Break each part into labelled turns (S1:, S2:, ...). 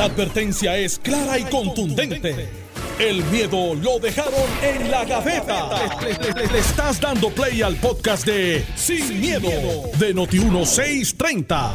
S1: La advertencia es clara y contundente. El miedo lo dejaron en la gaveta. Le, le estás dando play al podcast de Sin, miedo, de Noti1630.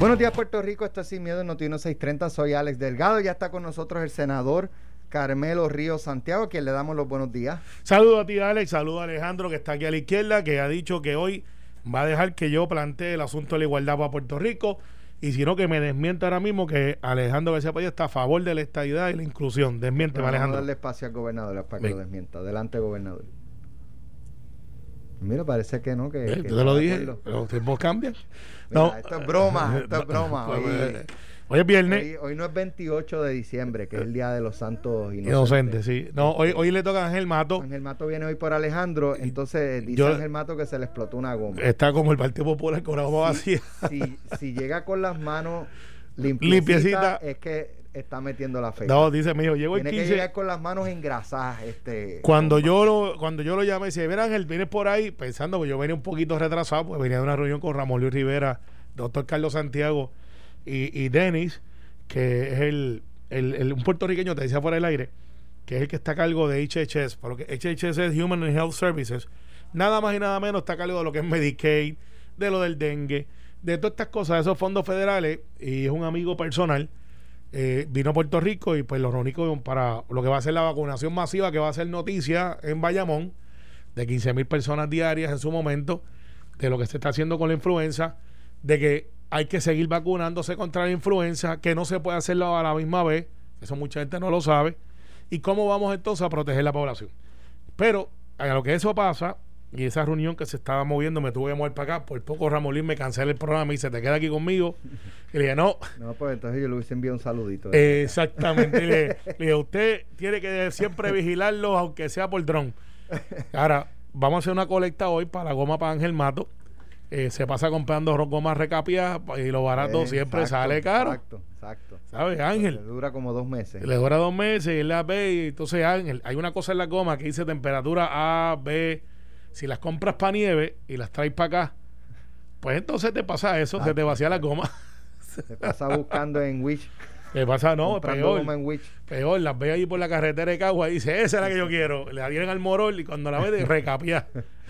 S2: Buenos días, Puerto Rico. Esto es Sin Miedo en Noti 630. Soy Alex Delgado. Ya está con nosotros el senador Carmelo Río Santiago, a quien le damos los buenos días.
S3: Saludos a ti, Alex. Saludos a Alejandro, que está aquí a la izquierda, que ha dicho que hoy va a dejar que yo plantee el asunto de la igualdad para Puerto Rico. Y si no, que me desmienta ahora mismo que Alejandro García Padilla está a favor de la estadidad y la inclusión. Desmiente,
S2: Vamos
S3: Alejandro.
S2: a darle espacio al gobernador para que lo desmienta. Adelante, gobernador. Mira, parece que no, que.
S3: Eh,
S2: que
S3: Yo te lo dije, los tiempos cambian.
S2: Mira,
S3: No.
S2: esto es broma, esto es broma.
S3: Pues,
S2: Hoy,
S3: es viernes.
S2: hoy- hoy no es 28 de diciembre, que es el Día de los Santos Inocentes.
S3: Inocente, sí. No, hoy, hoy le toca a Ángel Mato.
S2: Ángel Mato viene hoy por Alejandro, entonces dice
S3: Yo-
S2: Ángel Mato que se le explotó una goma.
S3: Está como el Partido Popular con la goma vacía.
S2: si, si llega con las manos limpiecitas,
S3: Limpiecita.
S2: es que está metiendo la fe.
S3: No, dice mío, llego el
S2: Tiene que
S3: 15.
S2: llegar con las manos engrasadas. Este,
S3: Cuando yo lo, cuando yo lo llamé, decía, mira Ángel, vienes por ahí, pensando que yo venía un poquito retrasado, pues venía de una reunión con Ramón Luis Rivera, doctor Carlos Santiago y, y Denis, que es el, el- el- un puertorriqueño, te decía por el aire, que es el que está a cargo de HHS, porque HHS es Human and Health Services, nada más y nada menos está a cargo de lo que es Medicaid, de lo del dengue, de todas estas cosas, de esos fondos federales, y es un amigo personal. eh, vino a Puerto Rico y pues lo reuní para lo que va a ser la vacunación masiva, que va a ser noticia en Bayamón, de 15 mil personas diarias en su momento, de lo que se está haciendo con la influenza, de que hay que seguir vacunándose contra la influenza, que no se puede hacerlo a la misma vez, eso mucha gente no lo sabe, y cómo vamos entonces a proteger la población. Pero a lo que eso pasa, y esa reunión que se estaba moviendo, me tuve que mover para acá, por poco Ramolín me cancela el programa y dice, te queda aquí conmigo, y le dije, no,
S2: No, pues entonces yo le hubiese enviado un saludito.
S3: Exactamente. le, le dije, usted tiene que siempre vigilarlo, aunque sea por dron. Ahora, vamos a hacer una colecta hoy para la goma para Ángel Mato. Eh, se pasa comprando ro- gomas recapiadas y lo barato
S2: Eh,
S3: siempre
S2: exacto,
S3: sale caro.
S2: Exacto, exacto.
S3: ¿Sabes,
S2: Le
S3: Ángel?
S2: dura como dos meses.
S3: Le dura dos meses y él la ve y entonces Ángel, hay una cosa en la goma que dice temperatura A, B. Si las compras para nieve y las traes para acá, pues entonces te pasa eso, se te vacía la goma.
S2: Se pasa buscando en Wish.
S3: Te pasa, no, peor.
S2: goma en Wish.
S3: Peor, las ve ahí por la carretera de Cagua y dice, esa es la que yo quiero. Le adhieren al morol y cuando la ve, de recapia.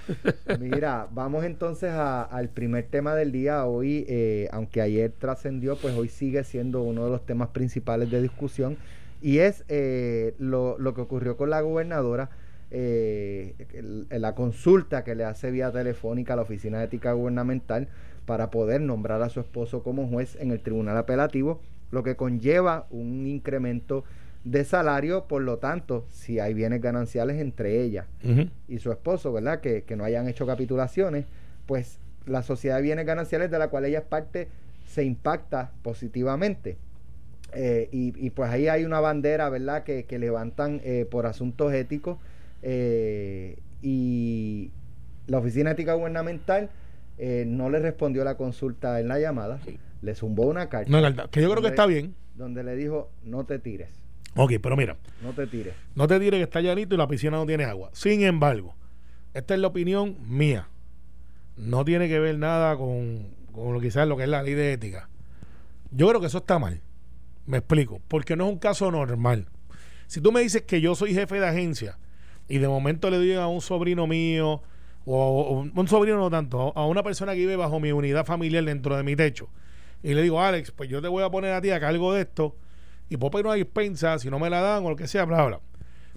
S2: Mira, vamos entonces a- al primer tema del día. Hoy, eh, aunque ayer trascendió, pues hoy sigue siendo uno de los temas principales de discusión y es eh, lo, que ocurrió con la gobernadora, eh, la consulta que le hace vía telefónica a la Oficina de Ética Gubernamental para poder nombrar a su esposo como juez en el Tribunal Apelativo, lo que conlleva un incremento de salario, por lo tanto, si hay bienes gananciales entre ellas
S3: Ujú.
S2: y su esposo, ¿verdad? Que, que no hayan hecho capitulaciones, pues la sociedad de bienes gananciales de la cual ella es parte se impacta positivamente. Eh, y, y, pues ahí hay una bandera, ¿verdad? Que, que levantan eh, por asuntos éticos eh, y la Oficina Ética Gubernamental eh, no le respondió la consulta en la llamada, le zumbó una carta.
S3: Que yo creo que está bien.
S2: Donde le dijo, no te tires,
S3: Ok, pero mira,
S2: no te tires.
S3: no te diré que está llanito y la piscina no tiene agua. Sin embargo, esta es la opinión mía. No tiene que ver nada con, con lo quizás lo que es la ley de ética. Yo creo que eso está mal. Me explico. Porque no es un caso normal. Si tú me dices que yo soy jefe de agencia y de momento le digo a un sobrino mío, o, o un sobrino no tanto, a una persona que vive bajo mi unidad familiar dentro de mi techo, y le digo, Alex, pues yo te voy a poner a ti a cargo de esto, y puedo pedir una dispensa, si no me la dan o lo que sea, bla, bla.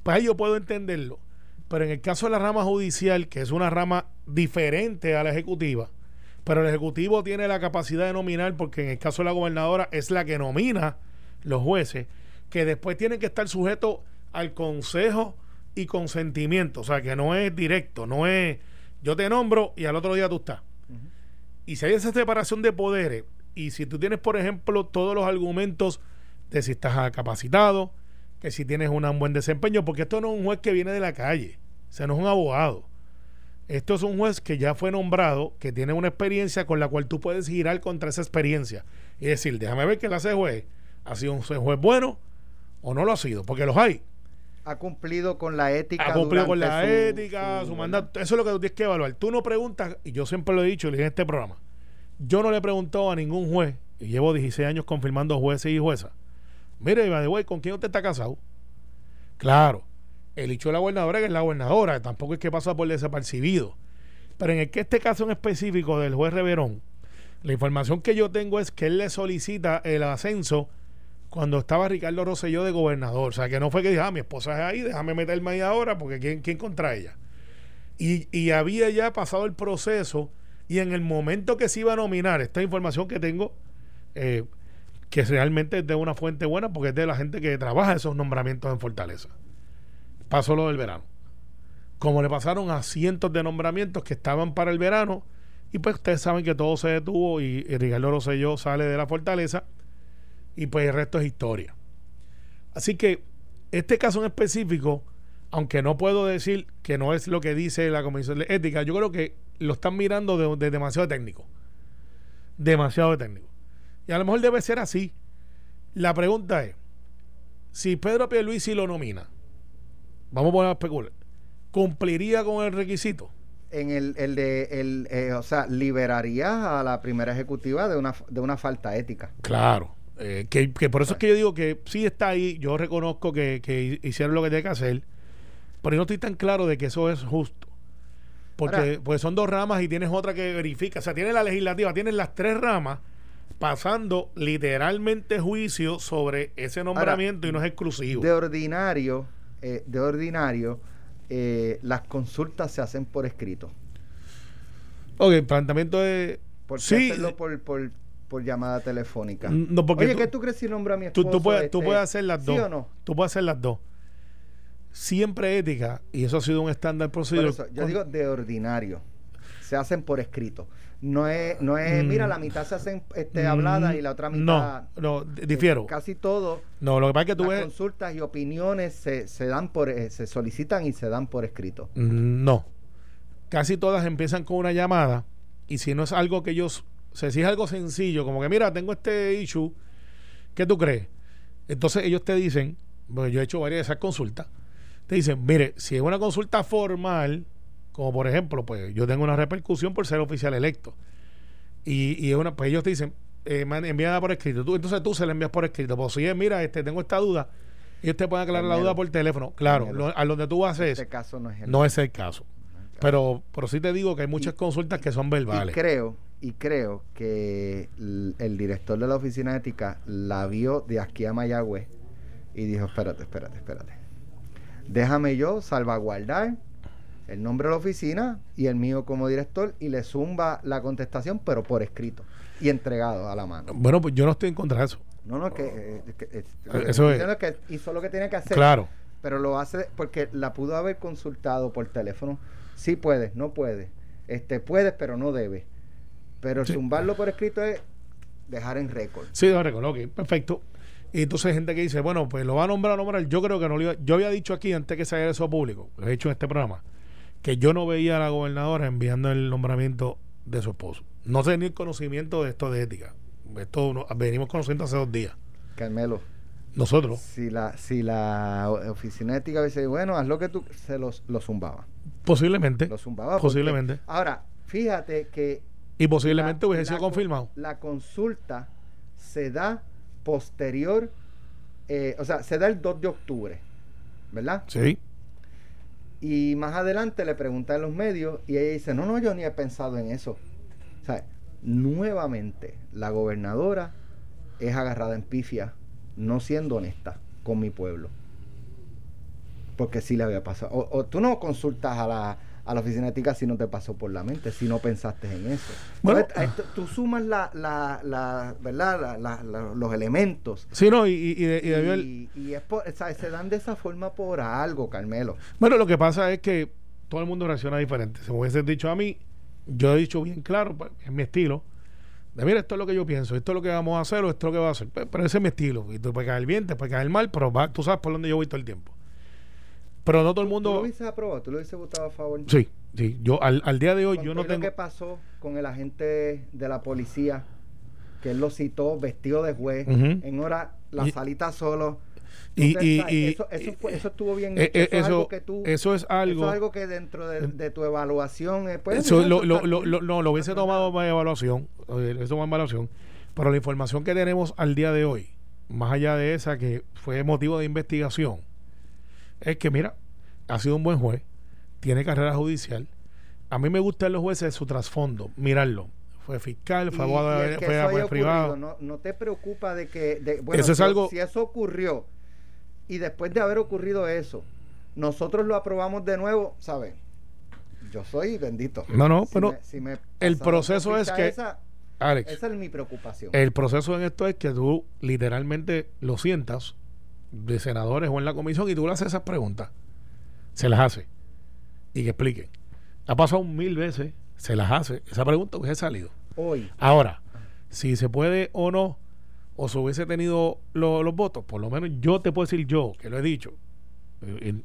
S3: Pues ahí yo puedo entenderlo. Pero en el caso de la rama judicial, que es una rama diferente a la ejecutiva, pero el ejecutivo tiene la capacidad de nominar, porque en el caso de la gobernadora es la que nomina los jueces, que después tienen que estar sujetos al consejo y consentimiento. O sea, que no es directo, no es yo te nombro y al otro día tú estás. Y si hay esa separación de poderes, y si tú tienes, por ejemplo, todos los argumentos de si estás capacitado, que si tienes una- un buen desempeño, porque esto no es un juez que viene de la calle, o sea, no es un abogado. Esto es un juez que ya fue nombrado, que tiene una experiencia con la cual tú puedes girar contra esa experiencia y decir, déjame ver que la hace juez. ¿Ha sido un juez bueno o no lo ha sido? Porque los hay.
S2: Ha cumplido con la ética.
S3: Ha cumplido con la
S2: su-
S3: ética, su,
S2: su-
S3: mandato. Eso es lo que tú tienes que evaluar. Tú no preguntas, y yo siempre lo he dicho, en este programa. Yo no le he preguntado a ningún juez, y llevo 16 años confirmando jueces y juezas, Mire, de güey, ¿con quién usted está casado? Claro, el hecho de la gobernadora que es la gobernadora, tampoco es que pasa por desapercibido. Pero en este caso en específico del juez Reverón, la información que yo tengo es que él le solicita el ascenso cuando estaba Ricardo Rosselló de gobernador. O sea, que no fue que dijo, ah, mi esposa es ahí, déjame meterme ahí ahora, porque ¿quién, quién contra ella? Y, y había ya pasado el proceso y en el momento que se iba a nominar, esta información que tengo, eh, que realmente es de una fuente buena, porque es de la gente que trabaja esos nombramientos en Fortaleza. Pasó lo del verano. Como le pasaron a cientos de nombramientos que estaban para el verano, y pues ustedes saben que todo se detuvo y, y Ricardo Rosselló sale de la Fortaleza y pues el resto es historia. Así que este caso en específico, aunque no puedo decir que no es lo que dice la Comisión de Ética, yo creo que lo están mirando de, demasiado técnico. Demasiado técnico. Y a lo mejor debe ser así. La pregunta es, si Pedro Pierluisi lo nomina, vamos a poner a especular, ¿cumpliría con el requisito?
S2: En el, el de, el, eh, o sea, liberaría a la primera ejecutiva de una, de una falta ética.
S3: Claro, eh, que, por eso es que yo digo que sí está ahí, yo reconozco que, hicieron lo que tiene que hacer, pero yo no estoy tan claro de que eso es justo. Porque pues son dos ramas y tienes otra que verifica. O sea, tienes la legislativa, tienes las tres ramas pasando literalmente juicio sobre ese nombramiento y no es exclusivo.
S2: De ordinario, eh, de ordinario, eh, las consultas se hacen por escrito.
S3: Ok, el planteamiento de...
S2: ¿Por sí, hacerlo por, por, por llamada telefónica. No, porque Oye, ¿qué tú crees si nombra a mi esposo?
S3: Tú, puedes, tú puedes hacer las dos. ¿Sí o no? Tú puedes hacer las dos. Siempre ética, y eso ha sido un estándar procedimiento.
S2: yo digo de ordinario. Se hacen por escrito. No es, no es, mira, la mitad se hacen este, hablada y la otra mitad.
S3: No, no, difiero.
S2: casi todo.
S3: No, lo que pasa es que tú
S2: las consultas y opiniones se, se dan por, eh, se solicitan y se dan por escrito.
S3: No. Casi todas empiezan con una llamada y si no es algo que ellos o sea, si es algo sencillo, como que mira, tengo este issue, ¿qué tú crees? Entonces ellos te dicen, porque yo he hecho varias de esas consultas, te dicen, mire, si es una consulta formal, como por ejemplo, pues yo tengo una repercusión por ser oficial electo, y, y una, pues ellos te dicen, eh, envíala por escrito, tú, entonces tú se la envías por escrito, pues si es, mira, este, tengo esta duda, ellos te pueden aclarar la duda por teléfono, claro, a donde tú haces,
S2: este caso no es el,
S3: no es el caso. Pero, pero sí te digo que hay muchas consultas que son verbales.
S2: Y creo, y creo que el, director de la oficina ética la vio de aquí a Mayagüez y dijo, espérate, espérate, espérate. Déjame yo salvaguardar el nombre de la oficina y el mío como director y le zumba la contestación, pero por escrito y entregado a la mano.
S3: Bueno, pues yo no estoy en contra de eso.
S2: No, no, que, eh,
S3: eh, eso es.
S2: Que hizo lo que tiene que hacer.
S3: Claro.
S2: Pero lo hace porque la pudo haber consultado por teléfono. Sí puede, no puede. Este, puedes, pero no debe pero zumbarlo por escrito es dejar en récord.
S3: Sí, dejar récord, ok, perfecto. Y entonces hay gente que dice, bueno, pues lo va a nombrar o nombrar. Yo creo que no lo iba. Yo había dicho aquí, antes que saliera eso público, lo he dicho en este programa, que yo no veía a la gobernadora enviando el nombramiento de su esposo. No sé ni el conocimiento de esto de ética. Esto venimos conociendo hace dos días.
S2: Carmelo.
S3: Nosotros.
S2: Si la, si la oficina de ética dice, bueno, haz lo que tú, se los, lo zumbaba.
S3: Posiblemente.
S2: Lo zumbaba.
S3: Posiblemente.
S2: ahora, fíjate que
S3: y posiblemente hubiese sido confirmado.
S2: La consulta se da posterior, eh, o sea, se da el 2 de octubre, ¿verdad?
S3: Sí.
S2: Y más adelante le pregunta a los medios y ella dice, no, no, yo ni he pensado en eso. O sea, nuevamente la gobernadora es agarrada en pifia, no siendo honesta con mi pueblo. Porque sí le había pasado. o tú no consultas a la, a la oficina ética si no te pasó por la mente, si no pensaste en eso. Bueno, tú sumas la, la, la ¿verdad? los elementos.
S3: Sí, no, y, y,
S2: y, y, es se dan de esa forma por algo, Carmelo.
S3: Bueno, lo que pasa es que todo el mundo reacciona diferente. Si me hubiese dicho a mí, yo he dicho bien claro, pues, es mi estilo. De mira, esto es lo que yo pienso, esto es lo que vamos a hacer o esto es lo que va a hacer. Pero, ese es mi estilo. Y tú puedes caer bien, te puedes caer mal, pero tú sabes por dónde yo voy todo el tiempo. Pero no todo el mundo.
S2: ¿Tú lo hubiese aprobado? ¿Tú lo hubiese votado a favor?
S3: Sí, sí. Yo al, al día de hoy yo no tengo.
S2: ¿Qué pasó con el agente de la policía que él lo citó vestido de juez en hora la salita solo?
S3: Y, y, y,
S2: eso, eso, eso, estuvo bien. Eh,
S3: eso, es algo que tú. Eso es algo.
S2: Eso es algo que dentro de, de tu evaluación. Eh, pues,
S3: eso, lo, lo, lo, no, lo hubiese tomado más evaluación. Eso más evaluación. Pero la información que tenemos al día de hoy más allá de esa que fue motivo de investigación, es que, mira, ha sido un buen juez, tiene carrera judicial. A mí me gustan los jueces de su trasfondo, mirarlo. Fue fiscal, fue abogado, fue privado.
S2: No, no, te preocupa de que, bueno, eso es algo... si eso ocurrió y después de haber ocurrido eso, nosotros lo aprobamos de nuevo, ¿sabes? Yo soy bendito.
S3: No, no, pero el proceso es que...
S2: Alex, esa es mi preocupación.
S3: El proceso en esto es que tú literalmente lo sientas de senadores o en la comisión y tú le haces esas preguntas. Se las hace. Y que expliquen. Ha pasado mil veces, se las hace. Esa pregunta hubiese salido.
S2: Hoy.
S3: Ahora, si se puede o no, o se hubiese tenido los votos, por lo menos yo te puedo decir yo, que lo he dicho,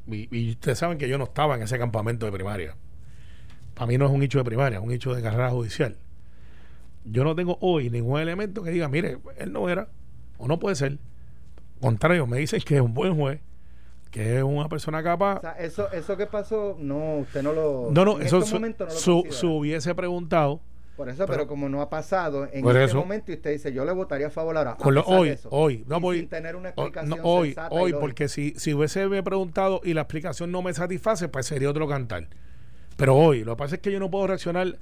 S3: y, ustedes saben que yo no estaba en ese campamento de primaria. Para mí no es un hecho de primaria, es un hecho de carrera judicial. Yo no tengo hoy ningún elemento que diga, mire, él no era, o no puede ser. Contrario, me dicen que es un buen juez, que es una persona capaz.
S2: O sea, eso, eso que pasó, no, usted no lo.
S3: No, no, eso su, no su, hubiese preguntado
S2: por eso, pero, como no ha pasado en este momento y usted dice, yo le votaría a favor ahora.
S3: hoy, hoy, no voy.
S2: Sin tener una explicación.
S3: hoy, hoy, porque si, si hubiese me preguntado y la explicación no me satisface, pues sería otro cantar. Pero hoy, lo que pasa es que yo no puedo reaccionar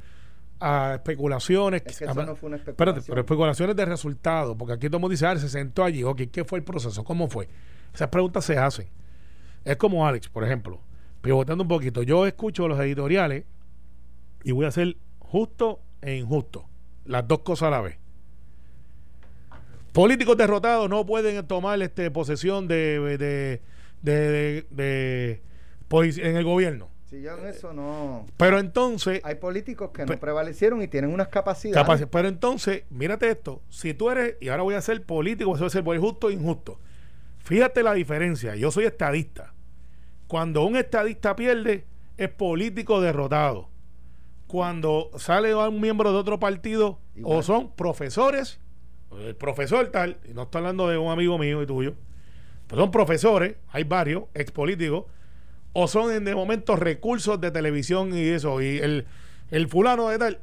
S3: a especulaciones.
S2: Es que eso no fue una especulación.
S3: Espérate, pero especulaciones de resultados, porque aquí todo el mundo dice, ah, se sentó allí, ok, ¿qué fue el proceso? ¿Cómo fue? Esas preguntas se hacen. Es como Alex, por ejemplo, pivotando un poquito. Yo escucho los editoriales y voy a ser justo e injusto. Las dos cosas a la vez. Políticos derrotados no pueden tomar este, posesión de, de, de, de, en el gobierno.
S2: Si yo en eso no.
S3: Pero entonces.
S2: Hay políticos que no prevalecieron y tienen unas capacidades.
S3: pero entonces, mírate esto. Si tú eres, y ahora voy a ser político, voy a ser justo e injusto. Fíjate la diferencia. Yo soy estadista. Cuando un estadista pierde, es político derrotado cuando sale un miembro de otro partido o son profesores, el profesor tal, y no estoy hablando de un amigo mío y tuyo, pero son profesores, hay varios, ex políticos, o son en de momento recursos de televisión y eso, y el, el fulano de tal.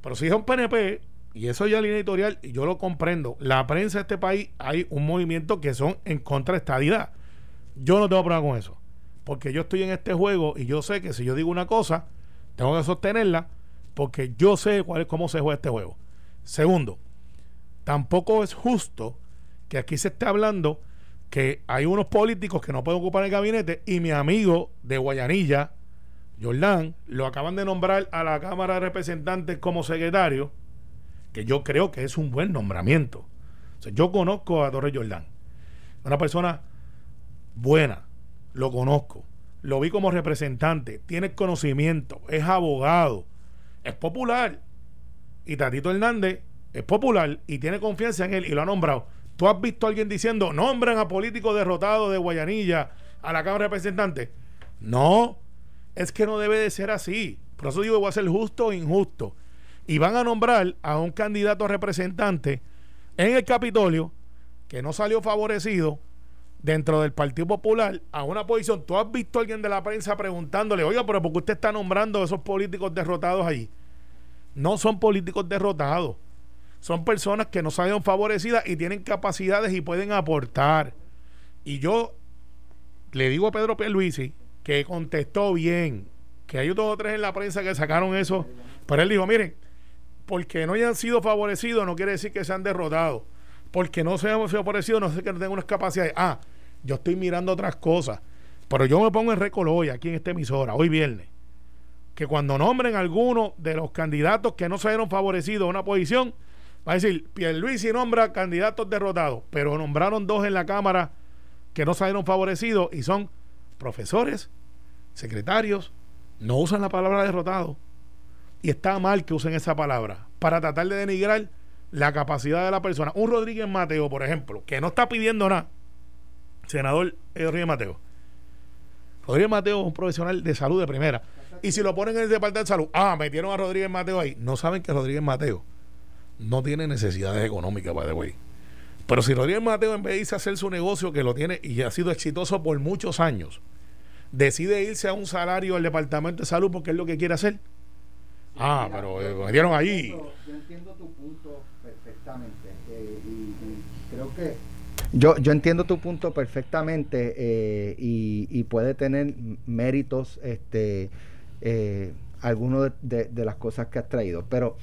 S3: Pero si son PNP, y eso ya es línea editorial, yo lo comprendo, la prensa de este país hay un movimiento que son en contra de estadidad. Yo no tengo problema con eso, porque yo estoy en este juego y yo sé que si yo digo una cosa, tengo que sostenerla porque yo sé cuál es, cómo se juega este juego. Segundo, tampoco es justo que aquí se esté hablando que hay unos políticos que no pueden ocupar el gabinete y mi amigo de Guayanilla, Jordán, lo acaban de nombrar a la Cámara de Representantes como secretario, que yo creo que es un buen nombramiento. yo conozco a Torres Jordán, una persona buena, lo conozco lo vi como representante, tiene conocimiento, es abogado, es popular. Y Tatito Hernández es popular y tiene confianza en él y lo ha nombrado. ¿Tú has visto a alguien diciendo, nombran a políticos derrotados de Guayanilla a la Cámara de Representantes? No, es que no debe de ser así. Por eso digo, voy a ser justo o injusto. Y van a nombrar a un candidato a representante en el Capitolio que no salió favorecido dentro del Partido Popular a una posición. ¿Tú has visto a alguien de la prensa preguntándole, oiga, pero ¿por qué usted está nombrando a esos políticos derrotados ahí? No son políticos derrotados. Son personas que no salieron favorecidas y tienen capacidades y pueden aportar. Y yo le digo a Pedro Pierluisi que contestó bien, que hay dos o tres en la prensa que sacaron eso, pero él dijo, miren, porque no hayan sido favorecidos no quiere decir que sean derrotados porque no se sido parecido, no sé que no tengo unas capacidades. Ah, yo estoy mirando otras cosas. Pero yo me pongo en hoy, aquí en esta emisora, hoy viernes, que cuando nombren alguno de los candidatos que no se vieron favorecidos a una posición, va a decir, Pierluisi nombra candidatos derrotados, pero nombraron dos en la Cámara que no salieron favorecidos y son profesores, secretarios, no usan la palabra derrotado. Y está mal que usen esa palabra para tratar de denigrar la capacidad de la persona. Un Rodríguez Mateo, por ejemplo, que no está pidiendo nada, senador Rodríguez Mateo. Rodríguez Mateo es un profesional de salud de primera. Y si lo ponen en el departamento de salud, ah, metieron a Rodríguez Mateo ahí. No saben que Rodríguez Mateo no tiene necesidades económicas, by the way. Pero si Rodríguez Mateo, en vez de irse a hacer su negocio, que lo tiene y ha sido exitoso por muchos años, decide irse a un salario del departamento de salud porque es lo que quiere hacer. Ah, pero eh, metieron ahí.
S2: Yo entiendo tu punto perfectamente. Eh, y, creo que Yo, yo entiendo tu punto perfectamente eh, y, puede tener méritos este, eh, algunos de, las cosas que has traído, pero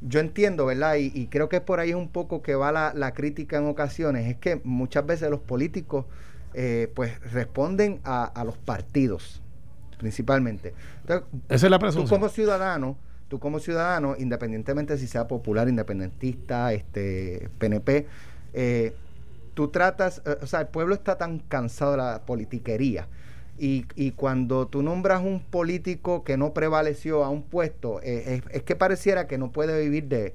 S2: yo entiendo, ¿verdad? Y, creo que por ahí es un poco que va la, crítica en ocasiones, es que muchas veces los políticos eh, pues responden a, los partidos, principalmente.
S3: Esa es la
S2: Tú como ciudadano, tú como ciudadano, independientemente si sea popular, independentista, este, PNP, eh, tú tratas, eh, o sea, el pueblo está tan cansado de la politiquería. Y, y, cuando tú nombras un político que no prevaleció a un puesto, eh, es, que pareciera que no puede vivir de,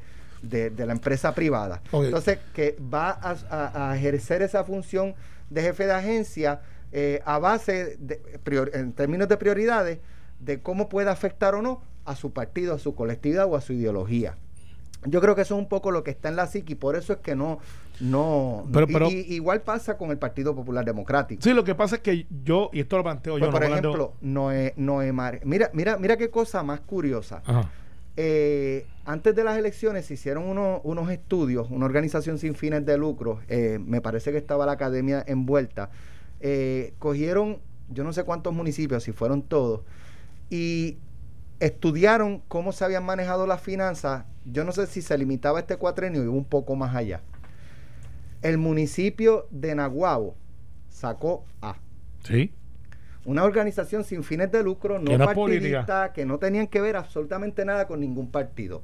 S2: la empresa privada. Entonces, que va a, ejercer esa función de jefe de agencia a base, de, en términos de prioridades, de cómo puede afectar o no a su partido, a su colectividad o a su ideología. Yo creo que eso es un poco lo que está en la psiqui, por eso es que no, no,
S3: pero,
S2: igual pasa con el Partido Popular Democrático.
S3: Sí, lo que pasa es que yo, y esto lo planteo yo,
S2: pues, por ejemplo, Noé, Noé mira, mira, mira qué cosa más curiosa. Eh, antes de las elecciones se hicieron unos estudios, una organización sin fines de lucro, eh, me parece que estaba la academia envuelta, eh, cogieron, yo no sé cuántos municipios, si fueron todos, y estudiaron cómo se habían manejado las finanzas. Yo no sé si se limitaba a este cuatrenio y un poco más allá. El municipio de Naguabo sacó A.
S3: Sí.
S2: Una organización sin fines de lucro, no partidista, que no tenían que ver absolutamente nada con ningún partido.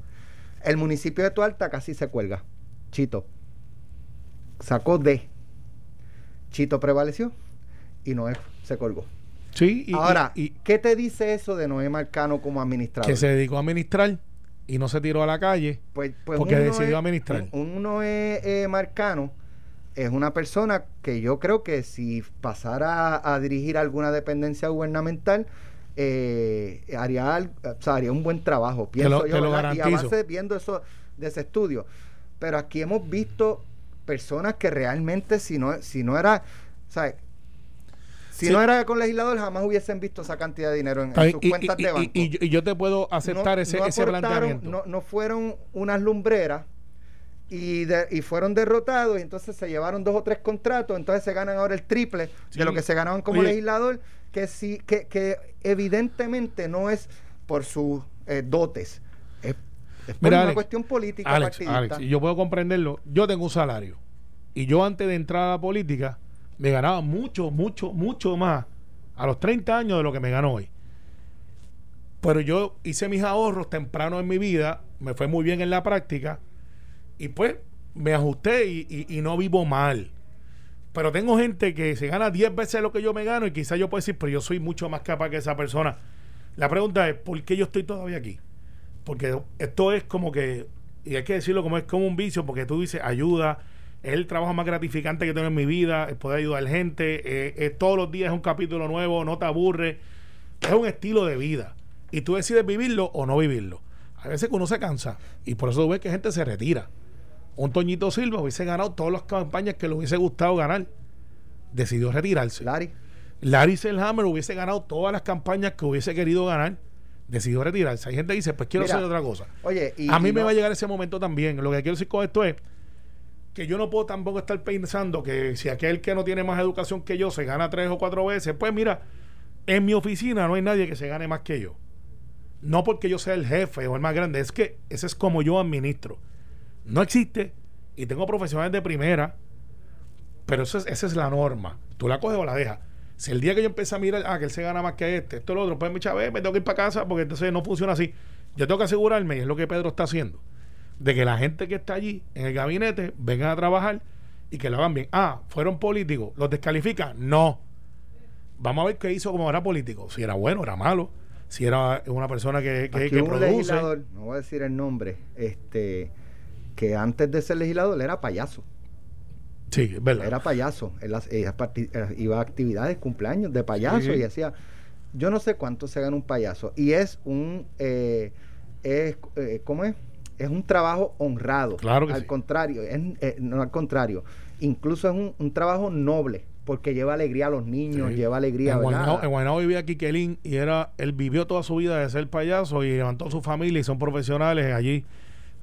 S2: El municipio de Tualta casi se cuelga. Chito sacó D. Chito prevaleció y no se colgó.
S3: Sí,
S2: Ahora, y, ¿qué te dice eso de Noé Marcano como administrador?
S3: Que se dedicó a administrar y no se tiró a la calle
S2: pues, pues
S3: porque decidió administrar.
S2: Un, Noé eh, Marcano es una persona que yo creo que si pasara a, dirigir alguna dependencia gubernamental, eh, haría, haría un buen trabajo, pienso yo, y a base viendo eso de ese estudio. Pero aquí hemos visto personas que realmente si no, si no era, ¿sabes? Si no era con legislador, jamás hubiesen visto esa cantidad de dinero en, sus cuentas de banco.
S3: Y, yo te puedo aceptar ese, ese planteamiento.
S2: No, fueron unas lumbreras y, y fueron derrotados y entonces se llevaron dos o tres contratos, entonces se ganan ahora el triple de lo que se ganaban como legislador, que sí, que, que, evidentemente no es por sus eh, dotes, es, por una cuestión política.
S3: Alex, Alex, yo puedo comprenderlo. Yo tengo un salario y yo antes de entrar a la política me ganaba mucho, mucho, mucho más a los 30 años de lo que me ganó hoy. Pero yo hice mis ahorros temprano en mi vida, me fue muy bien en la práctica y pues me ajusté y, no vivo mal. Pero tengo gente que se gana 10 veces lo que yo me gano y quizás yo puedo decir, pero yo soy mucho más capaz que esa persona. La pregunta es, ¿por qué yo estoy todavía aquí? Porque esto es como que, y hay que decirlo como es como un vicio, porque tú dices ayuda, es el trabajo más gratificante que tengo en mi vida, es poder ayudar gente, eh, todos los días es un capítulo nuevo, no te aburre, es un estilo de vida. Y tú decides vivirlo o no vivirlo. A veces uno se cansa y por eso ves que gente se retira. Un Toñito Silva hubiese ganado todas las campañas que le hubiese gustado ganar. Decidió retirarse.
S2: Larry.
S3: Larry Selhammer hubiese ganado todas las campañas que hubiese querido ganar. Decidió retirarse. Hay gente que dice, pues quiero hacer otra cosa.
S2: Oye,
S3: a mí me va a llegar ese momento también. Lo que quiero decir con esto es que yo no puedo tampoco estar pensando que si aquel que no tiene más educación que yo se gana tres o cuatro veces, pues mira, en mi oficina no hay nadie que se gane más que yo. No porque yo sea el jefe o el más grande, es que ese es como yo administro. No existe y tengo profesionales de primera, pero eso esa es la norma. Tú la coges o la dejas. Si el día que yo empiezo a mirar, ah, que él se gana más que este, esto, lo otro, pues me chave, me tengo que ir para casa porque entonces no funciona así. Yo tengo que asegurarme, y es lo que Pedro está haciendo, de que la gente que está allí en el gabinete vengan a trabajar y que lo hagan bien. Ah, fueron políticos, ¿los descalifica? No. Vamos a ver qué hizo como era político. Si era bueno, era malo. Si era una persona que, que, que
S2: un Legislador, no voy a decir el nombre, este que antes de ser legislador era payaso.
S3: Sí, es verdad.
S2: Era payaso. Él, eh, iba a actividades, cumpleaños de payaso y decía, yo no sé cuánto se gana un payaso. Y es un, eh, es, eh, ¿cómo es? es un trabajo honrado.
S3: Claro
S2: al contrario, es, eh, no al contrario, incluso es un, trabajo noble porque lleva alegría a los niños, lleva alegría
S3: en Guaynabo, en Guaynabo vivía Quiquelín y era él vivió toda su vida de ser payaso y levantó su familia y son profesionales allí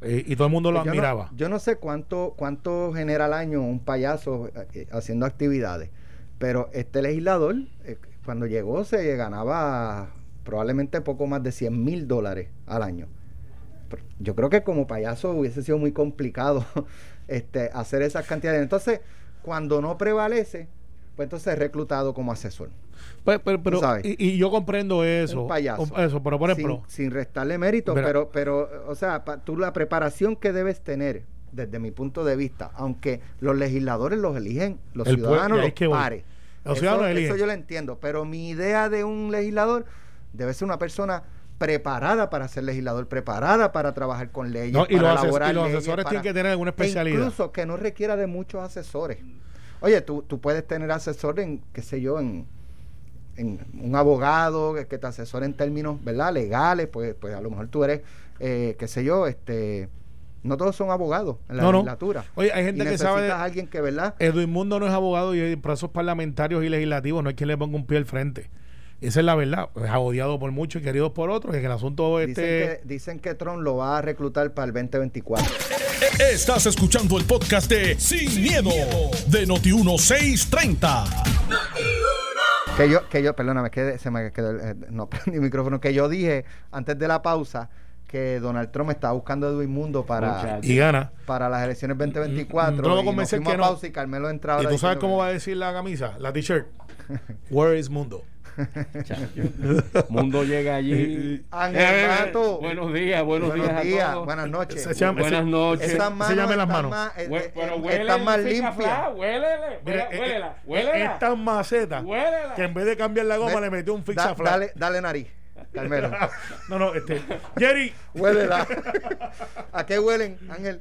S3: Eh, y todo el mundo lo
S2: Yo no-
S3: admiraba.
S2: Yo no, sé cuánto, cuánto genera al año un payaso eh, haciendo actividades, pero este legislador, eh, cuando llegó, se ganaba probablemente poco más de 100 mil dólares al año. Yo creo que como payaso hubiese sido muy complicado este, hacer esas cantidades. Entonces, cuando no prevalece, pues entonces es reclutado como asesor.
S3: Pues, pero, pero-
S2: sabes.
S3: y, y yo comprendo eso.
S2: Un payaso.
S3: Eso, pero por ejemplo,
S2: sin, sin restarle mérito,
S3: Mira.
S2: pero, pero, o sea, pa- tú la preparación que debes tener, desde mi punto de vista, aunque los legisladores los eligen, los
S3: El
S2: ciudadanos los
S3: que
S2: pares.
S3: Los
S2: Eso-
S3: ciudadanos
S2: eso, yo lo entiendo, pero mi idea de un legislador debe ser una persona preparada para ser legislador, preparada para trabajar con leyes,
S3: No, y
S2: para
S3: los
S2: elaborar
S3: y los
S2: leyes,
S3: asesores
S2: para-
S3: tienen que tener alguna
S2: e
S3: especialidad.
S2: incluso que no requiera de muchos asesores. Oye, tú, tú puedes tener asesor en, qué sé yo, en, en un abogado que, que te asesore en términos, ¿verdad? Legales, pues, pues a lo mejor tú eres, eh, qué sé yo, este, no todos son abogados en la
S3: No, no.
S2: legislatura.
S3: Oye, hay gente
S2: Y
S3: que sabe de-
S2: alguien que, ¿verdad?
S3: Edwin Mundo no es abogado y en procesos parlamentarios y legislativos no hay quien le ponga un pie al frente. Esa es la verdad. Es odiado por muchos y querido por otros. Y que el asunto
S2: Dicen,
S3: este.
S2: que, dicen que Trump lo va a reclutar para el 2024.
S1: Estás escuchando el podcast de Sin, miedo, de Noti1630.
S2: Que yo, que yo, perdóname, que se me quedó, el- eh, no prendí el micrófono, que yo dije antes de la pausa que Donald Trump estaba buscando a Edwin Mundo para.
S3: Y gana.
S2: para las elecciones 2024.
S3: Mm, tú no lo
S2: fuimos
S3: que no.
S2: pausa y Carmelo entra
S3: ¿Y tú sabes cómo
S2: que-
S3: va a decir la camisa? La t-shirt. Where is Mundo?
S4: Mundo llega allí.
S2: Ángel
S4: Eh,
S2: Mato.
S4: Buenos días, buenos,
S2: Buenos
S4: días,
S2: días,
S4: a todos.
S2: buenas noches.
S3: Se llama-
S4: Buenas
S3: ese-
S4: noches.
S2: Esas manos
S3: Enséñame las manos.
S2: más, eh,
S4: Hue-
S2: eh,
S4: pero
S2: eh,
S4: huele
S2: están más limpias.
S4: Fixafla, Huélele, huélela,
S3: eh,
S4: huélela,
S3: eh,
S4: huélela.
S3: es tan maceta
S4: Huélela.
S3: que en vez de cambiar la goma le metió un
S2: da-
S3: fixa flat.
S2: dale, dale nariz, Carmelo.
S3: no, no, este. Jerry.
S2: Huélela. ¿A qué huelen, Ángel?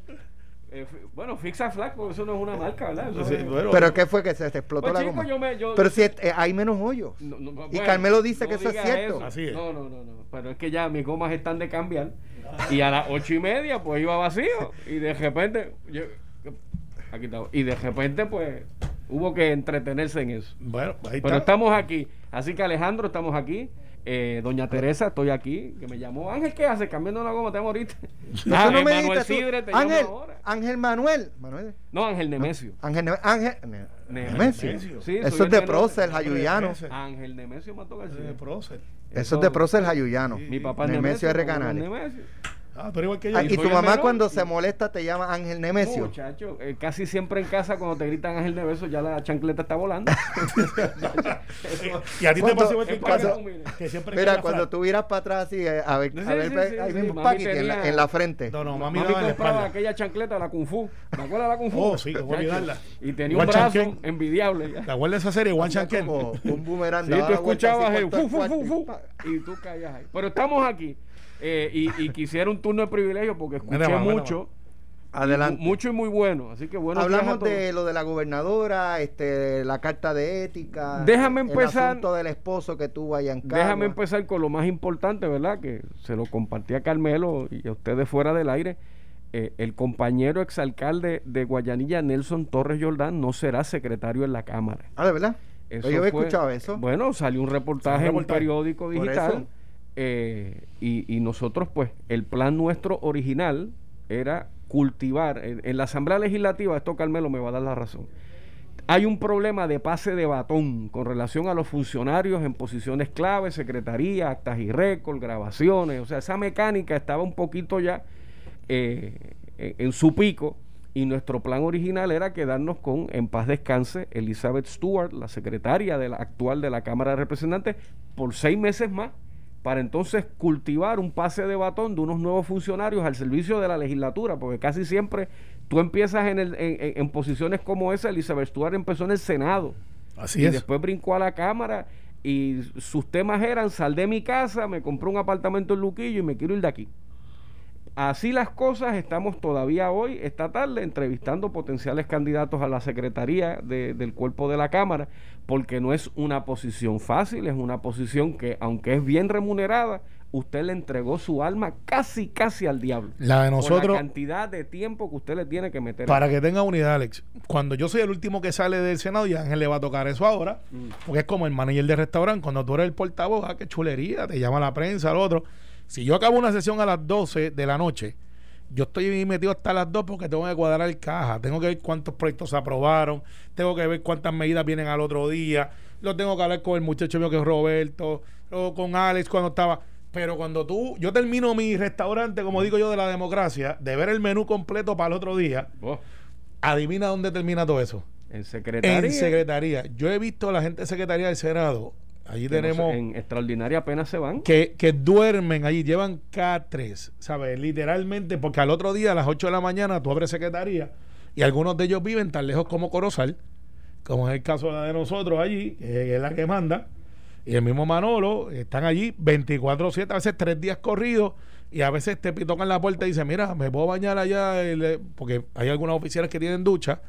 S4: Eh, bueno, Fixa Flack, porque eso no es una marca, ¿verdad? Eso
S3: Sí,
S4: es-
S3: bueno.
S2: ¿Pero qué fue que se te explotó
S4: Pues,
S2: la
S4: chico,
S2: goma?
S4: yo me- yo-
S2: Pero si es- eh, hay menos hoyos.
S4: No, no,
S2: Y
S4: bueno,
S2: Carmelo dice
S4: no
S2: que eso es cierto.
S4: eso.
S3: Así es.
S4: No, no, no, no. Pero es que ya mis gomas están de cambiar. Y a las ocho y media, pues iba vacío. Y de repente. yo- aquí está. Y de repente, pues. Hubo que entretenerse en eso.
S3: Bueno, ahí
S4: Pero
S3: está.
S4: estamos aquí. Así que Alejandro, estamos aquí. Eh, Doña Teresa, estoy aquí. Que me llamó. Ángel, ¿qué hace? Cambiando la goma, tengo ahorita.
S2: No, me
S4: Manuel te llama
S2: Ángel,
S4: ahora.
S2: Ángel Manuel. Manuel.
S4: No, Ángel Nemesio.
S2: Ángel, Ne- Ángel Ne-
S4: Ne-
S2: Nemesio.
S3: Nemesio.
S4: Sí,
S2: Eso es de. Procer, Jayuyano.
S4: Ángel Nemesio Mato García.
S3: Prócer.
S2: Eso es de Procer, Jayuyano.
S4: Mi papá
S2: Nemesio R. Canales.
S4: Nemesio.
S3: Ah, pero igual que yo.
S2: Ah, y tu mamá
S4: menor.
S2: cuando se molesta te llama Ángel Nemesio.
S4: Muchacho, eh, casi siempre en casa cuando te gritan Ángel Neveso ya la chancleta está volando.
S3: y a ti te igual que en
S4: cuando-
S3: casa, que siempre
S2: Mira, cuando tú miras para atrás así, eh, a ver,
S4: Sí,
S2: a ver,
S4: sí,
S2: ve-
S4: sí,
S2: ahí
S4: sí.
S2: mismo, en, la,
S4: tenía-
S2: en la frente.
S3: No, no, mami,
S4: Mami
S3: daba la
S4: compraba aquella chancleta, la Kung Fu. ¿Te acuerdas de la Kung Fu?
S3: Oh, sí, cómo olvidarla.
S4: Y tenía un brazo
S3: Chanquén.
S4: envidiable.
S3: ¿Te acuerdas de esa serie? One Chan Ken?
S2: Como un boomerang.
S4: Sí, tú escuchabas el fu, fu, fu, fu, y tú caías ahí. Pero estamos aquí. Eh, y, y quisiera un turno de privilegio porque escuché
S3: Mira,
S4: mucho.
S2: Adelante.
S4: mu- Mucho y muy bueno. Así que bueno.
S2: Hablamos de lo de la gobernadora, este, la carta de ética.
S4: Déjame
S2: El
S4: empezar-
S2: asunto del esposo que tuvo allá en.
S4: Déjame empezar con lo más importante, ¿verdad? Que se lo compartí a Carmelo y a ustedes fuera del aire. Eh, el compañero exalcalde de Guayanilla, Nelson Torres Jordán, no será secretario en la Cámara.
S2: Ah, ¿de verdad?
S4: Eso
S2: yo había
S4: fue-
S2: escuchado eso.
S4: Bueno, salió un reportaje
S3: un
S4: en un
S3: reportaje.
S4: periódico
S2: Por
S4: digital. Eh, y, nosotros, pues, el plan nuestro original era cultivar. En, la Asamblea Legislativa, esto Carmelo me va a dar la razón. Hay un problema de pase de batón con relación a los funcionarios en posiciones clave, secretaría, actas y récord, grabaciones. O sea, esa mecánica estaba un poquito ya eh, en, en su pico. Y nuestro plan original era quedarnos con, en paz descanse, Elizabeth Stewart, la secretaria de la, actual de la Cámara de Representantes, por seis meses más, para entonces cultivar un pase de batón de unos nuevos funcionarios al servicio de la legislatura, porque casi siempre tú empiezas en, el, en, posiciones como esa, Elizabeth Stewart empezó en el Senado,
S3: Así
S4: y
S3: es.
S4: después brincó a la Cámara, y sus temas eran, sal de mi casa, me compré un apartamento en Luquillo y me quiero ir de aquí. Así las cosas, estamos todavía hoy, esta tarde, entrevistando potenciales candidatos a la Secretaría de- del cuerpo de la Cámara, porque no es una posición fácil, es una posición que, aunque es bien remunerada, usted le entregó su alma casi, casi al diablo.
S3: La de
S4: Por
S3: nosotros,
S4: la cantidad de tiempo que usted le tiene que meter.
S3: para que tenga unidad, Alex, cuando yo soy el último que sale del Senado, y Ángel le va a tocar eso ahora,
S4: Mm.
S3: porque es como el manager de restaurante, cuando tú eres el portavoz, ah, qué chulería, te llama la prensa, al otro. Si yo acabo una sesión a las 12 de la noche yo estoy metido hasta las dos porque tengo que cuadrar el caja, tengo que ver cuántos proyectos se aprobaron, tengo que ver cuántas medidas vienen al otro día, lo tengo que hablar con el muchacho mío que es Roberto, o con Alex cuando estaba. Pero cuando tú, yo termino mi restaurante, como digo yo, de la democracia, de ver el menú completo para el otro día,
S4: Oh,
S3: adivina dónde termina todo eso.
S4: en secretaría.
S3: En secretaría. Yo he visto a la gente de secretaría del Senado, allí tenemos
S4: en extraordinaria apenas se van.
S3: que, que duermen allí, llevan K3, ¿sabes? Literalmente, porque al otro día a las 8 de la mañana tú abres secretaría y algunos de ellos viven tan lejos como Corozal, como es el caso de nosotros allí, que es la que manda, y el mismo Manolo, están allí 24-7, a veces tres días corridos, y a veces te tocan la puerta y dicen, mira, me puedo bañar allá, porque hay algunos oficiales que tienen ducha,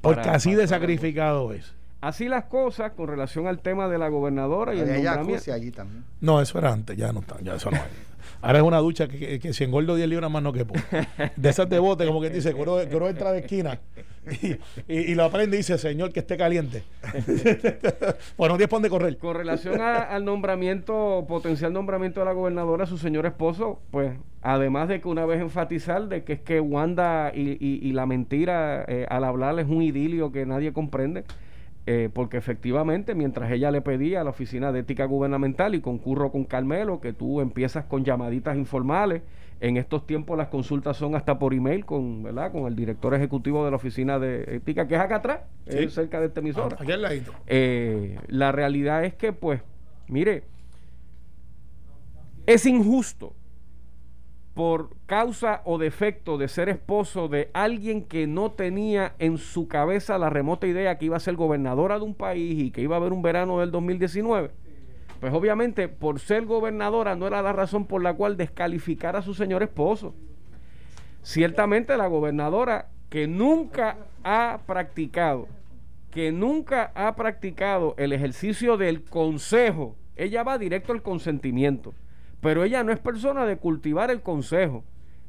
S3: porque
S4: Para-
S3: así
S4: para-
S3: de sacrificado es.
S4: Así las cosas con relación al tema de la gobernadora y el nombramiento.
S2: allí también.
S3: No, eso era antes, ya no está, ya eso no hay. Ahora es una ducha que, que, que si engordo 10 libras más no quepo. De esas de bote, como que dice, uno entra de esquina y, y, y lo aprende y dice, señor, que esté caliente. bueno, 10 pon de correr.
S4: Con relación a- al nombramiento, potencial nombramiento de la gobernadora, su señor esposo, pues además de que una vez enfatizar de que es que Wanda y, y- y la mentira eh, al hablar es un idilio que nadie comprende, eh, porque efectivamente mientras ella le pedía a la Oficina de Ética Gubernamental y concurro con Carmelo, que tú empiezas con llamaditas informales, en estos tiempos las consultas son hasta por email con, ¿verdad? con el director ejecutivo de la Oficina de Ética, que es acá atrás,
S3: Sí.
S4: es cerca de esta emisora.
S3: Al ladito.
S4: Eh, la realidad es que, pues, mire, es injusto por causa o defecto de ser esposo de alguien que no tenía en su cabeza la remota idea que iba a ser gobernadora de un país y que iba a haber un verano del 2019. Pues obviamente por ser gobernadora no era la razón por la cual descalificar a su señor esposo. Ciertamente la gobernadora que nunca ha practicado, que nunca ha practicado el ejercicio del consejo, ella va directo al consentimiento, pero ella no es persona de cultivar el consejo.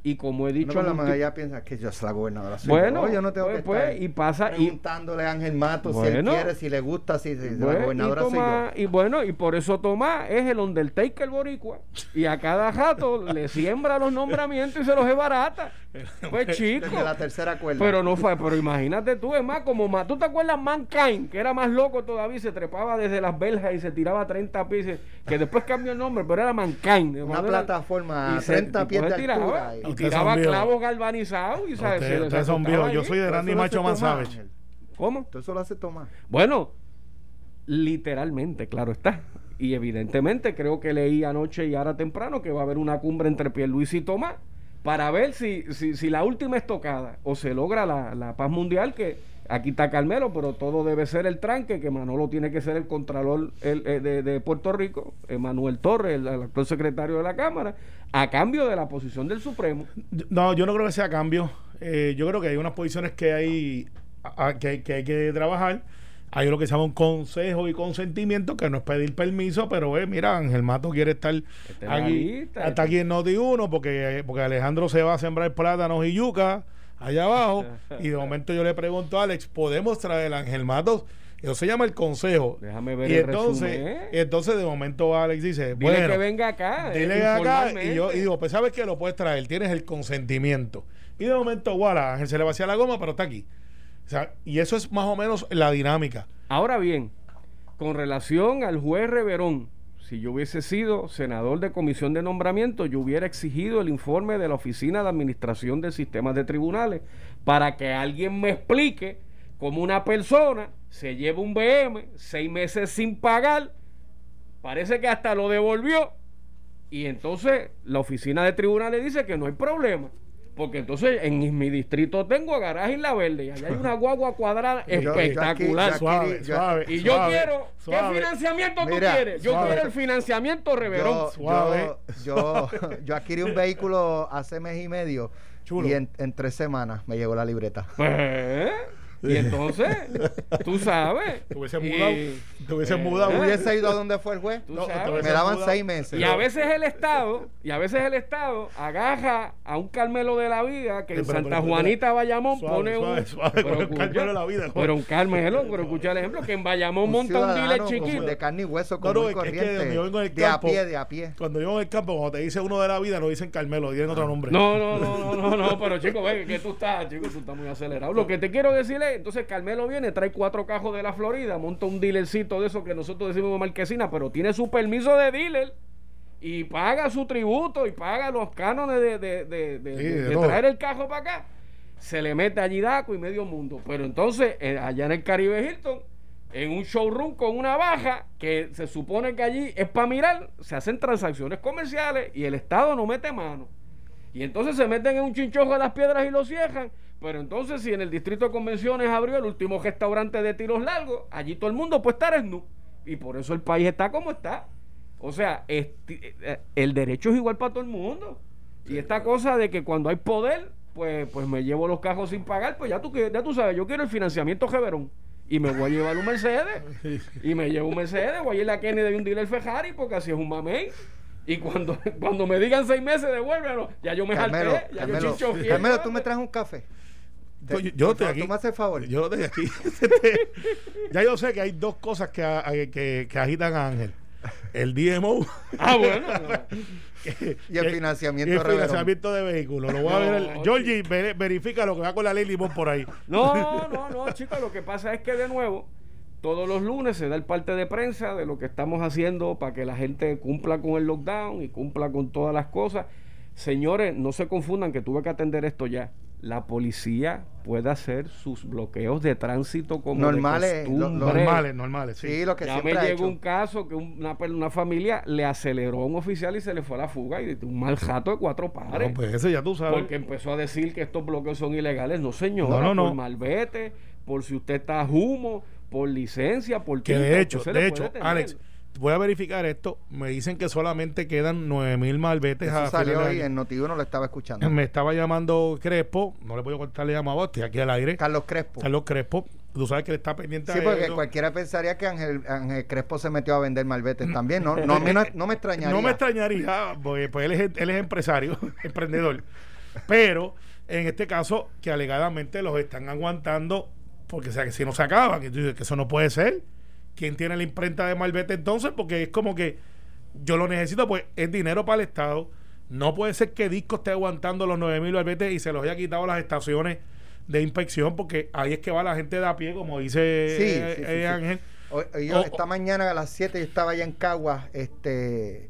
S4: Y como he
S2: No,
S4: dicho,
S2: pero la ya piensa que yo soy la gobernadora. soy
S4: Bueno,
S2: yo, yo no tengo
S4: pues,
S2: que
S4: pues,
S2: estar
S4: y pasa- y-
S2: preguntándole a Ángel Mato si él quiere, si le gusta, si, si
S4: Bueno,
S2: la gobernadora
S4: y,
S2: soy
S4: Tomás-
S2: yo.
S4: y bueno, y por eso Tomás es el Undertaker boricua. Y a cada rato le siembra los nombramientos y se los es barata. Pues chico.
S2: Desde la tercera cuerda.
S4: Pero no fue, pero imagínate tú, es más, como más, ¿tú te acuerdas Mankind? Que era más loco todavía, se trepaba desde las verjas y se tiraba 30 pies, que después cambió el nombre, pero era Mankind.
S2: Una plataforma a
S4: y se-
S2: 30
S4: y
S2: pies de altura.
S4: Y tiraba clavos galvanizados y ¿sabes?
S3: Ustedes- son viejos. Yo soy de Randy Macho.
S2: Ángel.
S4: ¿Cómo?
S2: Todo eso lo hace Tomás.
S4: Bueno, literalmente, claro está. Y evidentemente creo que leí anoche y ahora temprano que va a haber una cumbre entre Pierluis y Tomás para ver si, si, si la última estocada o se logra la, la paz mundial que aquí está Carmelo, pero todo debe ser el tranque, que Manolo tiene que ser el contralor el, eh, de, de Puerto Rico, Manuel Torres, el, el actual secretario de la Cámara, a cambio de la posición del Supremo.
S3: No, yo no creo que sea cambio. Eh, yo creo que hay unas posiciones que hay, a- a- que, hay- que hay que trabajar. Hay lo que se llama un consejo y consentimiento, que no es pedir permiso, pero eh, mira, Ángel Mato quiere estar
S4: Esta es la
S3: aquí,
S4: lista.
S3: hasta aquí en Noti 1, porque, porque Alejandro se va a sembrar plátanos y yuca allá abajo. y de momento yo le pregunto a Alex, ¿podemos traer a Ángel Mato? Eso se llama el consejo.
S4: Déjame ver
S3: y
S4: el
S3: entonces,
S4: resumen.
S3: entonces de momento Alex dice,
S4: Dile
S3: bueno,
S4: que venga acá. eh,
S3: Dile acá y yo y digo, pues sabes que lo puedes traer, tienes el consentimiento. Y de momento, voilà, Ángel se le vacía la goma, pero está aquí. O sea, y eso es más o menos la dinámica.
S4: Ahora bien, con relación al juez Reverón, si yo hubiese sido senador de comisión de nombramiento, yo hubiera exigido el informe de la Oficina de Administración de Sistemas de Tribunales para que alguien me explique cómo una persona se lleva un BM seis meses sin pagar, parece que hasta lo devolvió, y entonces la Oficina de Tribunales dice que no hay problema. Porque entonces en mi distrito tengo a Garaje y La Verde y allá hay una guagua cuadrada
S2: Yo- yo aquí-
S4: espectacular.
S2: yo
S3: Suave,
S2: adquirí- yo-
S3: suave.
S4: Y yo
S3: suave,
S4: quiero.
S3: suave.
S4: ¿Qué financiamiento tú
S2: Mira,
S4: quieres? Yo
S3: suave.
S4: quiero el financiamiento reverón.
S2: Yo,
S3: Suave.
S2: yo, yo, yo adquirí un vehículo hace mes y medio
S3: Chulo.
S2: y en, en tres semanas me llegó la libreta.
S4: Pues, Y entonces, tú sabes.
S3: Te hubiesen
S4: y-
S3: mudado. Te hubiesen
S4: Eh,
S3: mudado.
S4: eh.
S2: ¿Hubiese ido a donde fue el juez?
S3: No,
S2: Me daban
S3: mudado.
S2: seis meses.
S4: Y a veces el Estado, y a veces el Estado agarra a un Carmelo de la vida que en
S3: pero-
S4: Santa
S3: pero-
S4: Juanita Bayamón
S3: Suave,
S4: pone
S3: suave,
S4: un.
S3: suave,
S4: pero
S3: con
S4: escucha,
S3: Carmelo de la vida,
S4: Pero un Carmelo, pero escucha el ejemplo, que en Bayamón
S2: un
S4: monta un dealer chiquito.
S2: de carne y hueso,
S3: No,
S2: común
S3: no, es que
S2: corriente.
S3: donde yo vengo en el
S2: de a pie, de a pie.
S3: Cuando yo en el campo, cuando te dice uno de la vida, no dicen Carmelo, tienen otro nombre.
S4: No, no, no, no, no, no, pero chico, ve que tú estás, chico, tú estás muy acelerado. Lo que te quiero decir es, entonces Carmelo viene, trae cuatro cajos de la Florida, monta un dealercito de eso que nosotros decimos marquesina, pero tiene su permiso de dealer y paga su tributo y paga los cánones de, de, de, de-
S3: Sí,
S4: de-
S3: de
S4: de
S3: todo.
S4: traer el cajo para acá. Se le mete allí Daco y medio mundo. Pero entonces, eh, allá en el Caribe Hilton, en un showroom con una baja que se supone que allí es para mirar, se hacen transacciones comerciales y el Estado no mete mano. Y entonces se meten en un chinchojo de las piedras y lo cierran. Pero entonces, si en el distrito de convenciones abrió el último restaurante de tiros largos, allí todo el mundo puede estar nu. Y por eso el país está como está. O sea, esti- eh, el derecho es igual para todo el mundo. Y esta cosa de que cuando hay poder, pues, pues me llevo los cajos sin pagar, pues ya tú, ya tú sabes, yo quiero el financiamiento Geverón. Y me voy a llevar un Mercedes. Y me llevo un Mercedes, voy a ir a la Kennedy de un dealer Ferrari, porque así es un mamey. Y cuando, cuando me digan seis meses, devuélvelo. Ya yo me
S2: Carmelo,
S4: jalté, ya
S2: Carmelo,
S4: yo chinchofié.
S2: Carmelo, tú me traes un café.
S3: Yo-
S2: Te-
S3: yo estoy
S2: favor,
S3: aquí.
S2: Tú me haces favor.
S3: Yo estoy aquí. ya yo sé que hay dos cosas que, a- que, que agitan a Ángel. El DMO
S4: Ah, bueno.
S3: que-
S2: Y el financiamiento
S3: y el financiamiento de vehículos. Lo voy a
S4: No,
S3: ver. el-. Georgie, ve- verifica lo que va con la ley Limón por ahí.
S4: No, no, no, chicos, lo que pasa es que de nuevo, todos los lunes se da el parte de prensa de lo que estamos haciendo para que la gente cumpla con el lockdown y cumpla con todas las cosas. Señores, no se confundan que tuve que atender esto ya. La policía puede hacer sus bloqueos de tránsito como
S2: Normales,
S4: de
S2: lo-.
S3: Normales, normales. Sí.
S2: Sí, lo que
S4: ya me llegó
S2: hecho.
S4: un caso que una, familia le aceleró a un oficial y se le fue a la fuga y un mal jato de cuatro pares.
S3: No, pues ese ya tú sabes.
S4: Porque empezó a decir que estos bloqueos son ilegales. No, señor.
S3: No, no, no.
S4: Por malvete, por si usted está a humo, por licencia, por
S3: que de hecho, de
S4: puede
S3: hecho,
S4: tener.
S3: Alex, voy a verificar esto. Me dicen que solamente quedan 9000 malbetes
S2: Eso
S3: a
S2: salió hoy en Noti uno lo estaba escuchando.
S3: Me estaba llamando Crespo, no le puedo cortar la llamada, estoy aquí al aire.
S2: Carlos Crespo.
S3: Carlos Crespo, tú sabes que él está pendiente
S2: Sí,
S3: a
S2: porque
S3: eso.
S2: cualquiera pensaría que Ángel, Ángel Crespo se metió a vender malbetes también. No, no, no, no me extrañaría.
S3: No me extrañaría, porque pues él es, él es empresario, emprendedor. Pero en este caso, que alegadamente los están aguantando, porque o sea, que si no se acaban, que eso no puede ser. ¿Quién tiene la imprenta de Malvete entonces? Porque es como que yo lo necesito, pues es dinero para el Estado. No puede ser que Disco esté aguantando los 9 mil Malvetes y se los haya quitado las estaciones de inspección, porque ahí es que va la gente de a pie, como dice
S2: Sí,
S3: eh,
S2: sí, sí,
S3: eh,
S2: sí.
S3: Ángel.
S2: Hoy- yo, esta mañana a las 7 yo estaba allá en Caguas este,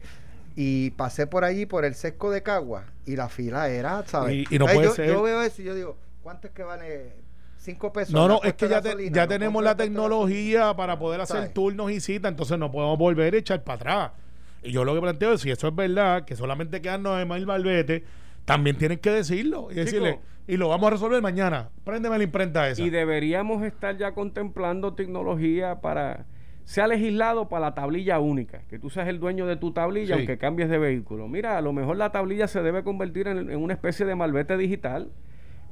S2: y pasé por allí, por el sesco de Caguas, y la fila era, ¿sabes?
S3: Y- y no
S2: Ay,
S3: puede
S2: yo,
S3: ser.
S2: yo veo eso y yo digo, ¿cuánto es que vale? ¿Cinco pesos?
S3: No, no,
S2: ¿Me
S3: es que ya, te- ya
S2: ¿No
S3: tenemos la tecnología para poder hacer
S2: ¿Sabes?
S3: turnos y citas, entonces no podemos volver a echar para atrás. Y yo lo que planteo es, si eso es verdad, que solamente quedan 9 mil malvete, también tienen que decirlo y decirle, y lo vamos a resolver mañana. Préndeme la imprenta esa.
S4: Y deberíamos estar ya contemplando tecnología para sea legislado para la tablilla única, que tú seas el dueño de tu tablilla
S3: Sí.
S4: aunque cambies de vehículo. Mira, a lo mejor la tablilla se debe convertir en, en una especie de malvete digital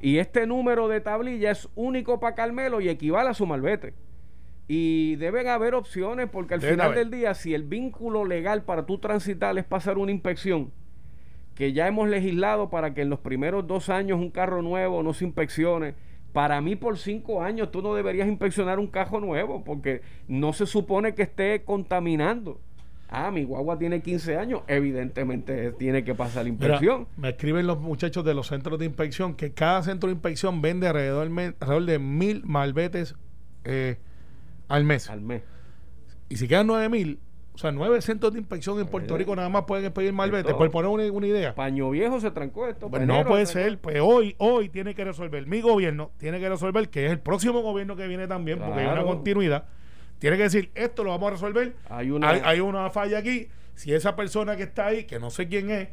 S4: y este número de tablilla es único para Carmelo y equivale a su malvete. Y deben haber opciones porque al final
S3: haber.
S4: del día, si el vínculo legal para tú transitar es pasar una inspección, que ya hemos legislado para que en los primeros dos años un carro nuevo no se inspeccione. Para mí, por cinco años, tú no deberías inspeccionar un carro nuevo porque no se supone que esté contaminando. Ah, mi guagua tiene 15 años, evidentemente tiene que pasar la
S3: Mira,
S4: inspección.
S3: me escriben los muchachos de los centros de inspección que cada centro de inspección vende alrededor, de mil malbetes eh, al mes.
S4: al mes.
S3: Y si quedan 9 mil, o sea, nueve centros de inspección en Puerto
S4: Eh,
S3: Rico nada más pueden expedir malvete, por poner una, una idea.
S4: Paño viejo se trancó esto.
S3: Pues no puede ser, pues hoy, hoy tiene que resolver, mi gobierno tiene que resolver, que es el próximo gobierno que viene también, porque hay una continuidad, tiene que decir, esto lo vamos a resolver,
S4: Hay una-
S3: hay, hay una falla aquí, si esa persona que está ahí, que no sé quién es,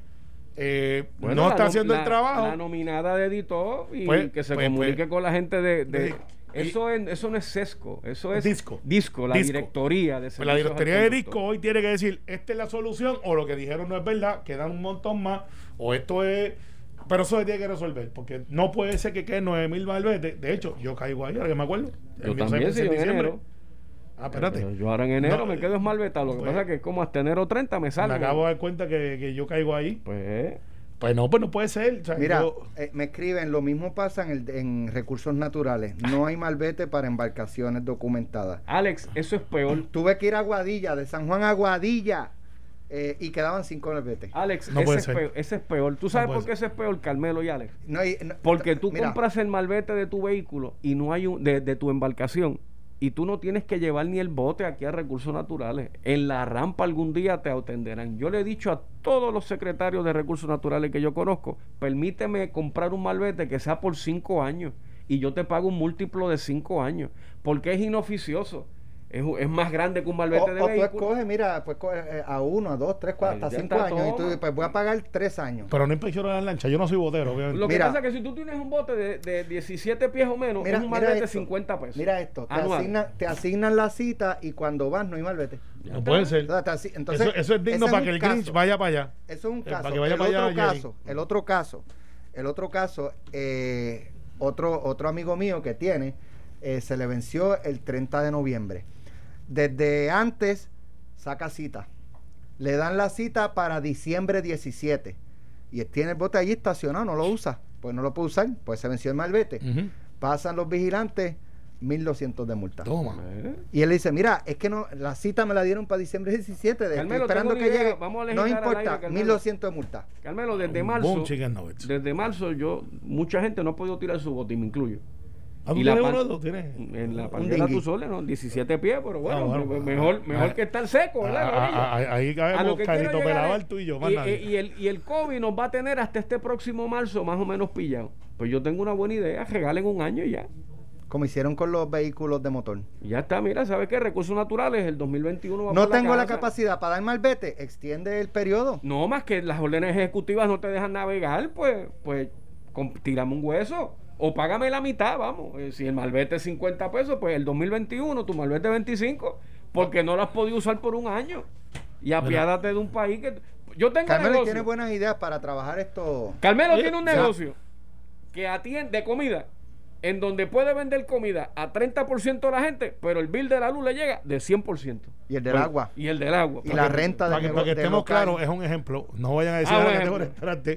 S3: eh,
S4: Bueno,
S3: no está haciendo
S4: la-
S3: el trabajo,
S4: La nominada de editor y
S3: Pues,
S4: que se
S3: pues,
S4: comunique
S3: pues,
S4: con la gente de. eso, es, eso no es sesco, eso es.
S3: Disco.
S4: Disco, la
S3: Disco.
S4: directoría de
S3: pues la directoría de disco hoy tiene que decir, esta es la solución, o lo que dijeron no es verdad, quedan un montón más, o esto es Pero eso se tiene que resolver, porque no puede ser que queden 9 mil malvete. De hecho, yo caigo ahí, ahora que me acuerdo.
S4: Yo
S3: El mío
S4: también,
S3: se
S4: en enero.
S3: Ah, espérate.
S4: Yo ahora en enero
S3: No,
S4: me quedo esmalvetado. Lo que
S3: pues-
S4: pasa es que como hasta enero 30 me
S3: Me
S4: salgo.
S3: acabo de dar cuenta que, que yo caigo ahí.
S4: Pues,
S3: Pues no, pues no puede ser. O sea,
S2: Mira,
S3: yo-
S2: eh, me escriben, lo mismo pasa en, el- en recursos naturales. No hay malvete para embarcaciones documentadas.
S4: Alex, eso es peor.
S2: Tuve que ir a Guadilla, de San Juan a Guadilla, eh, y quedaban cinco malvetes.
S4: Alex,
S3: No
S4: ese,
S3: puede
S4: es
S3: ser.
S4: peor, ese es peor. ¿Tú sabes por qué ese es peor, Carmelo y Alex?
S2: No
S4: Porque tú
S2: mira,
S4: compras el malvete de tu vehículo y no hay un, de, de tu embarcación y tú no tienes que llevar ni el bote aquí a recursos naturales. En la rampa algún día te atenderán. Yo le he dicho a todos los secretarios de recursos naturales que yo conozco, permíteme comprar un malvete que sea por cinco años y yo te pago un múltiplo de cinco años porque es inoficioso. Es, es más grande que un
S2: O,
S4: malvete de
S2: o tú
S4: vehículo.
S2: escoges, mira, pues eh, a uno, a dos, tres, cuatro, hasta cinco años. Y tú pues voy a pagar tres años.
S3: pero no inspecciono las lanchas. Yo no soy botero, obviamente.
S4: Lo que
S2: Mira.
S4: pasa es que si tú tienes un bote de, de 17 pies o menos,
S2: Mira,
S4: es un malvete de
S2: esto.
S4: 50 pesos.
S2: Mira esto, te asignan, te asignan la cita y cuando vas no hay malvete.
S3: no puede ser.
S2: O Entonces,
S3: eso, eso es digno para que el
S2: caso.
S3: Grinch vaya para allá.
S2: Eso es un
S3: Eh,
S2: caso.
S3: para que vaya
S2: el,
S3: para allá,
S2: otro
S3: Jerry.
S2: caso el otro caso, el otro caso, eh, otro, otro amigo mío que tiene, eh, se le venció el 30 de noviembre. Desde antes saca cita. Le dan la cita para diciembre 17. Y tiene el bote allí estacionado, no lo usa. Pues no lo puede usar, pues se venció el malvete.
S3: Ujú.
S2: Pasan los vigilantes, 1200 de multa.
S3: Toma.
S2: Y él dice, mira, es que no, la cita me la dieron para diciembre 17, de, estoy esperando que
S4: idea,
S2: llegue.
S4: vamos a
S2: no importa,
S4: aire, Carmelo.
S2: 1200 de multa.
S4: Carmelo, desde marzo, desde marzo yo, mucha gente no ha podido tirar su bote y me incluyo.
S3: Ah, ¿tú
S4: y la pan-
S3: uno.
S4: En la
S2: dinghy.
S4: tú soles, ¿no? 17 pies, pero bueno,
S3: Ah, bueno.
S4: me- mejor, mejor
S3: Ah,
S4: que estar seco, ¿verdad?
S3: Ah, ah, ah, ahí
S4: A llegar
S3: Pelabar,
S4: es-
S3: tú y yo, más
S4: y,
S3: nadie.
S4: y el, y el COVID nos va a tener hasta este próximo marzo más o menos pillado. Pues yo tengo una buena idea, regalen un año y ya.
S2: Como hicieron con los vehículos de motor.
S4: Ya está, mira, ¿sabes qué? Recursos naturales, el 2021 va
S2: No
S4: por
S2: tengo la capacidad para dar malvete, extiende el periodo.
S4: No, más que las órdenes ejecutivas no te dejan navegar, pues, pues, tírame un hueso. O págame la mitad, vamos. Eh, si el malvete es 50 pesos, pues el 2021, tu malvete es 25, porque no lo has podido usar por un año. Y apiádate de un país que... Yo tengo
S2: Carmelo
S4: negocio.
S2: tiene buenas ideas para trabajar esto.
S4: Carmelo
S3: Oye,
S4: tiene un
S3: ya.
S4: negocio que atiende de comida, en donde puede vender comida a 30% de la gente, pero el bill de la luz le llega de 100%.
S2: Y el del
S4: Pues,
S2: agua.
S4: Y el del agua.
S2: Y la renta
S3: Para
S2: del
S3: que, para que
S2: nego- del
S3: estemos claros, es un ejemplo. No vayan a decir
S4: Ah,
S3: "Ah,
S4: buen
S3: que tengo restaurante.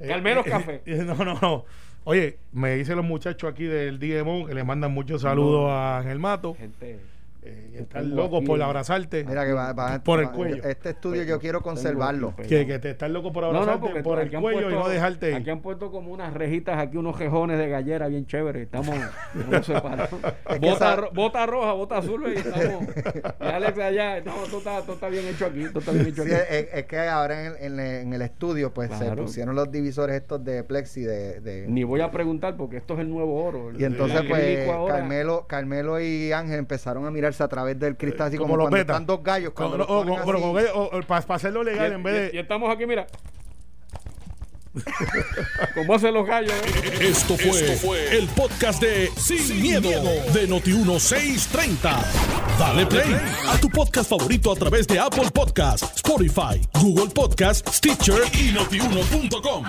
S3: Eh, eh,
S4: Café.
S3: eh, No, no, no. Oye, me dicen los muchachos aquí del DMO que le mandan muchos saludos a Ángel Mato.
S4: Gente...
S3: Eh, están locos por abrazarte.
S2: Mira que va, va-
S3: Por el
S2: va-
S3: cuello.
S2: Este estudio yo quiero conservarlo.
S3: Que, que te están locos por abrazarte
S4: no,
S3: por el cuello y no dejarte
S4: Aquí han puesto como unas rejitas, aquí unos rejones de gallera bien chéveres. Estamos estamos separados.
S2: que
S4: bota,
S2: esa-
S4: ro- bota roja, bota azul y estamos. Y Alex allá. Estamos, todo, está, todo está bien hecho aquí. Todo está bien hecho
S2: Sí,
S4: aquí.
S2: es, es que ahora en el, en el- en el estudio pues se pusieron los divisores estos de plexi de, de-
S4: Ni voy a preguntar porque esto es el nuevo oro. el-
S2: y entonces pues. Carmelo, Carmelo y Ángel empezaron a a través del cristal así
S3: Como
S2: como,
S3: los
S2: cuando están dos gallos cuando los
S3: o- con- para hacerlo legal,
S4: Y-
S3: en vez
S4: y-
S3: de.
S4: y estamos aquí, mira. ¿Cómo hacen los gallos? eh?
S1: Esto fue, el podcast de Sin, miedo, de Noti1630. Dale play a tu podcast favorito a través de Apple Podcasts, Spotify, Google Podcasts, Stitcher y notiuno.com.